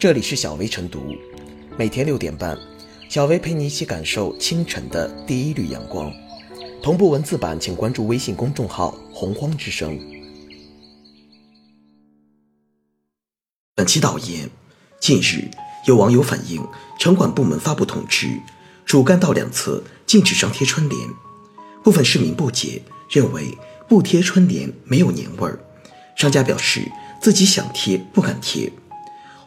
这里是小薇晨读，每天六点半，小薇陪你一起感受清晨的第一缕阳光。同步文字版，请关注微信公众号“洪荒之声”。本期导言：近日，有网友反映，城管部门发布通知，主干道两侧禁止张贴春联。部分市民不解，认为不贴春联没有年味儿。商家表示自己想贴不敢贴。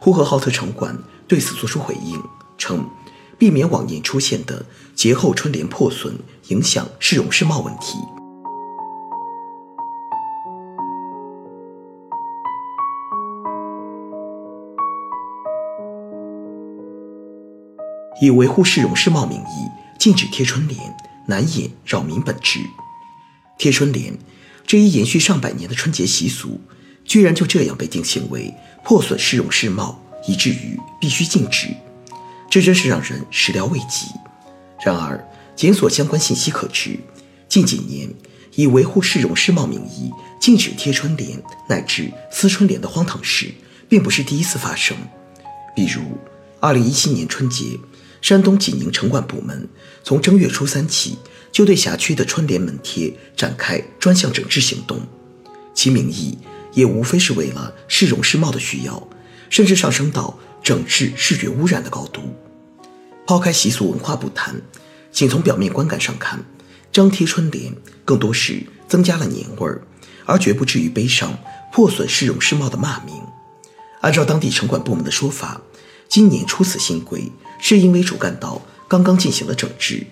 呼和浩特城管对此作出回应，称避免往年出现的节后春联破损，影响市容市貌问题。以维护市容市貌名义禁止贴春联，难掩扰民本质。贴春联这一延续上百年的春节习俗，居然就这样被定性为。破损市容市貌，以至于必须禁止，这真是让人始料未及。然而，检索相关信息可知，近几年以维护市容市貌名义禁止贴春联乃至撕春联的荒唐事，并不是第一次发生。比如，2017年春节，山东济宁城管部门从正月初三起，就对辖区的春联门贴展开专项整治行动，其名义。也无非是为了市容市貌的需要，甚至上升到整治视觉污染的高度。抛开习俗文化不谈，仅从表面观感上看，张贴春联更多是增加了年味儿，而绝不至于背上破损市容市貌的骂名。按照当地城管部门的说法，今年出此新规，是因为主干道刚刚进行了整治，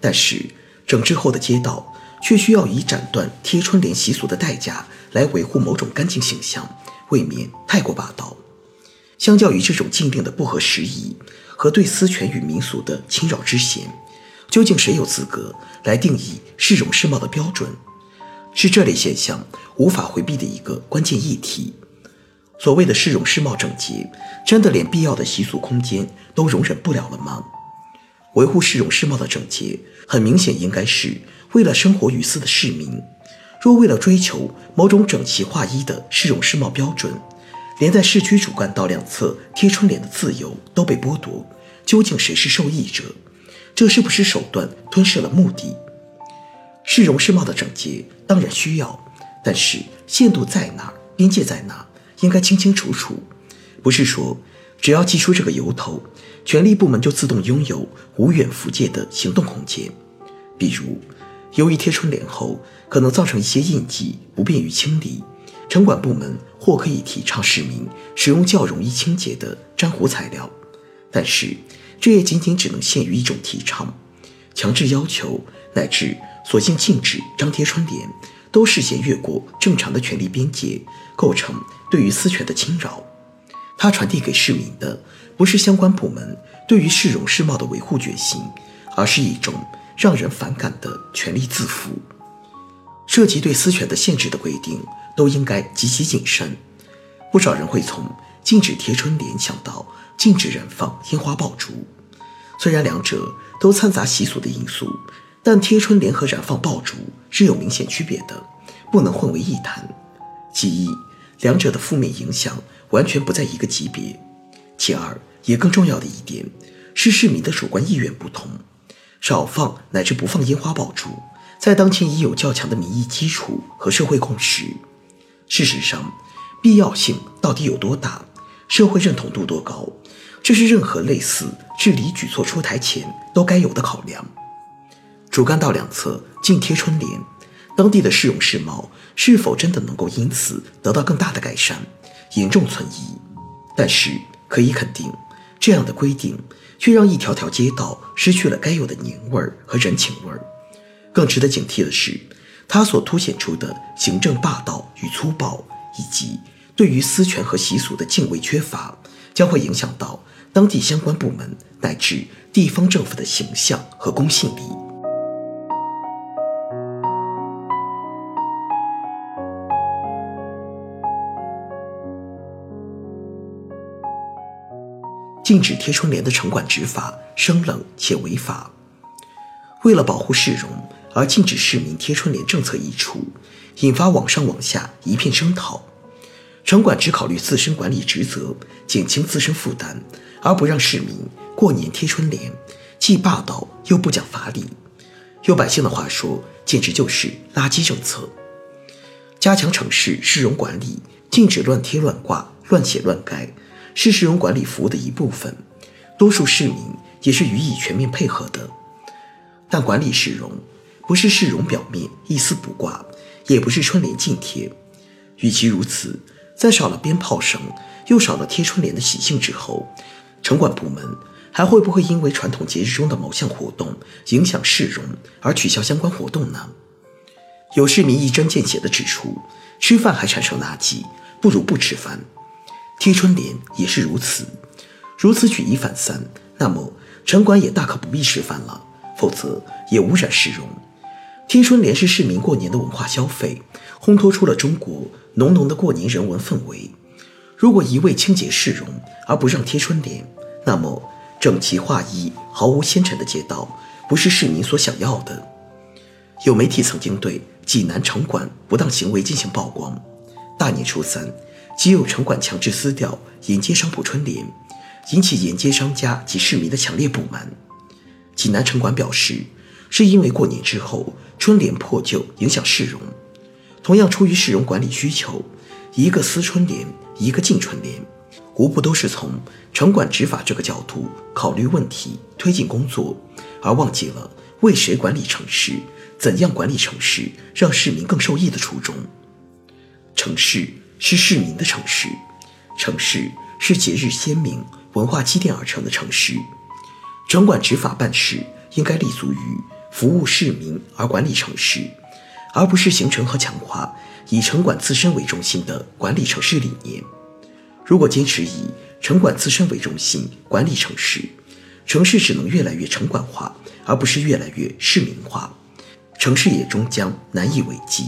但是整治后的街道。却需要以斩断贴春联习俗的代价来维护某种干净形象，未免太过霸道。相较于这种禁令的不合时宜和对私权与民俗的侵扰之嫌，究竟谁有资格来定义市容市貌的标准？是这类现象无法回避的一个关键议题。所谓的市容市貌整洁，真的连必要的习俗空间都容忍不了了吗？维护市容市貌的整洁，很明显应该是。为了生活于斯的市民，若为了追求某种整齐划一的市容市貌标准，连在市区主干道两侧贴春联的自由都被剥夺，究竟谁是受益者？这是不是手段吞噬了目的？市容市貌的整洁当然需要，但是限度在哪，边界在哪，应该清清楚楚。不是说只要寄出这个由头，权力部门就自动拥有无远弗届的行动空间，比如。由于贴春联后可能造成一些印记，不便于清理，城管部门或可以提倡市民使用较容易清洁的粘糊材料，但是这也仅仅只能限于一种提倡，强制要求乃至索性禁止张贴春联，都事先越过正常的权利边界，构成对于私权的侵扰。它传递给市民的不是相关部门对于市容市貌的维护决心，而是一种。让人反感的权力自负，涉及对私权的限制的规定都应该极其谨慎。不少人会从禁止贴春联想到禁止燃放烟花爆竹，虽然两者都掺杂习俗的因素，但贴春联和燃放爆竹是有明显区别的，不能混为一谈。其一，两者的负面影响完全不在一个级别；其二，也更重要的一点是市民的主观意愿不同。少放乃至不放烟花爆竹，在当前已有较强的民意基础和社会共识。事实上，必要性到底有多大，社会认同度多高，这是任何类似治理举措出台前都该有的考量。主干道两侧禁贴春联，当地的市容市貌是否真的能够因此得到更大的改善，严重存疑。但是可以肯定，这样的规定。却让一条条街道失去了该有的年味儿和人情味儿。更值得警惕的是，它所凸显出的行政霸道与粗暴，以及对于私权和习俗的敬畏缺乏，将会影响到当地相关部门乃至地方政府的形象和公信力。禁止贴春联的城管执法生冷且违法。为了保护市容而禁止市民贴春联政策一出，引发网上网下一片声讨。城管只考虑自身管理职责，减轻自身负担，而不让市民过年贴春联，既霸道又不讲法理。用百姓的话说，简直就是垃圾政策。加强城市市容管理，禁止乱贴乱挂、乱写乱盖，是市容管理服务的一部分。多数市民也是予以全面配合的。但管理市容，不是市容表面一丝不挂，也不是春联禁贴。与其如此，在少了鞭炮声，又少了贴春联的喜庆之后，城管部门还会不会因为传统节日中的某项活动影响市容而取消相关活动呢？有市民一针见血地指出，吃饭还产生垃圾，不如不吃饭。贴春联也是如此，如此举一反三，那么城管也大可不必吃饭了，否则也污染市容。贴春联是市民过年的文化消费，烘托出了中国浓浓的过年人文氛围。如果一味清洁市容而不让贴春联，那么整齐划一、毫无纤尘的街道，不是市民所想要的。有媒体曾经对济南城管不当行为进行曝光。大年初三，即有城管强制撕掉沿街商铺春联，引起沿街商家及市民的强烈不满。济南城管表示，是因为过年之后春联破旧，影响市容。同样出于市容管理需求，一个撕春联，一个禁春联，无不都是从城管执法这个角度考虑问题、推进工作，而忘记了为谁管理城市。怎样管理城市，让市民更受益的初衷？城市是市民的城市，城市是节日鲜明、文化积淀而成的城市。城管执法办事应该立足于服务市民而管理城市，而不是形成和强化以城管自身为中心的管理城市理念。如果坚持以城管自身为中心管理城市，城市只能越来越城管化，而不是越来越市民化。城市也终将难以为继，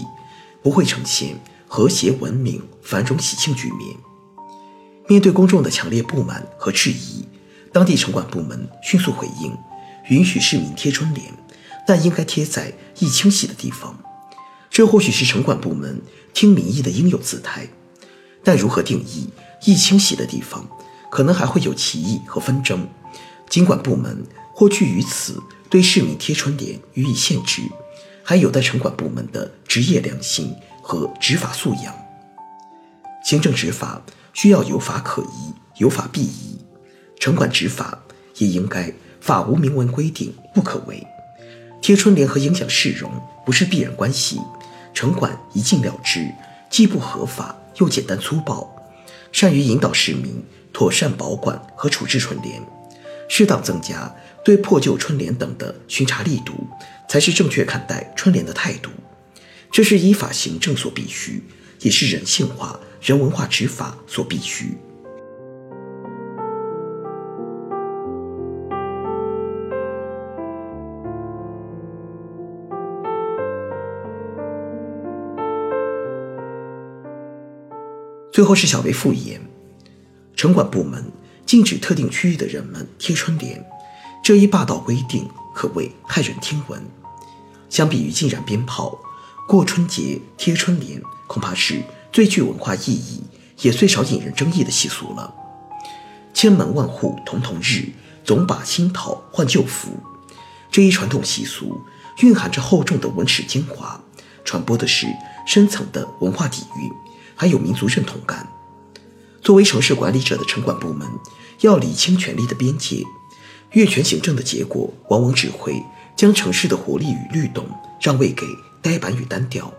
不会呈现和谐、文明、繁荣、喜庆局面。面对公众的强烈不满和质疑，当地城管部门迅速回应，允许市民贴春联，但应该贴在易清洗的地方。这或许是城管部门听民意的应有姿态，但如何定义易清洗的地方，可能还会有歧义和纷争。尽管部门或惧于此，对市民贴春联予以限制。还有待城管部门的职业良心和执法素养。行政执法需要有法可依，有法必依。城管执法也应该法无明文规定不可为。贴春联和影响市容不是必然关系，城管一禁了之，既不合法又简单粗暴。善于引导市民妥善保管和处置春联，适当增加对破旧春联等的巡查力度。才是正确看待春联的态度，这是依法行政所必须，也是人性化、人文化执法所必须。最后是小薇复言，城管部门禁止特定区域的人们贴春联，这一霸道规定可谓骇人听闻。相比于禁燃鞭炮，过春节贴春联恐怕是最具文化意义，也最少引人争议的习俗了。千门万户曈曈日，总把新桃换旧符。这一传统习俗蕴含着厚重的文史精华，传播的是深层的文化底蕴，还有民族认同感。作为城市管理者的城管部门，要理清权力的边界，越权行政的结果往往只会。将城市的活力与律动让位给呆板与单调。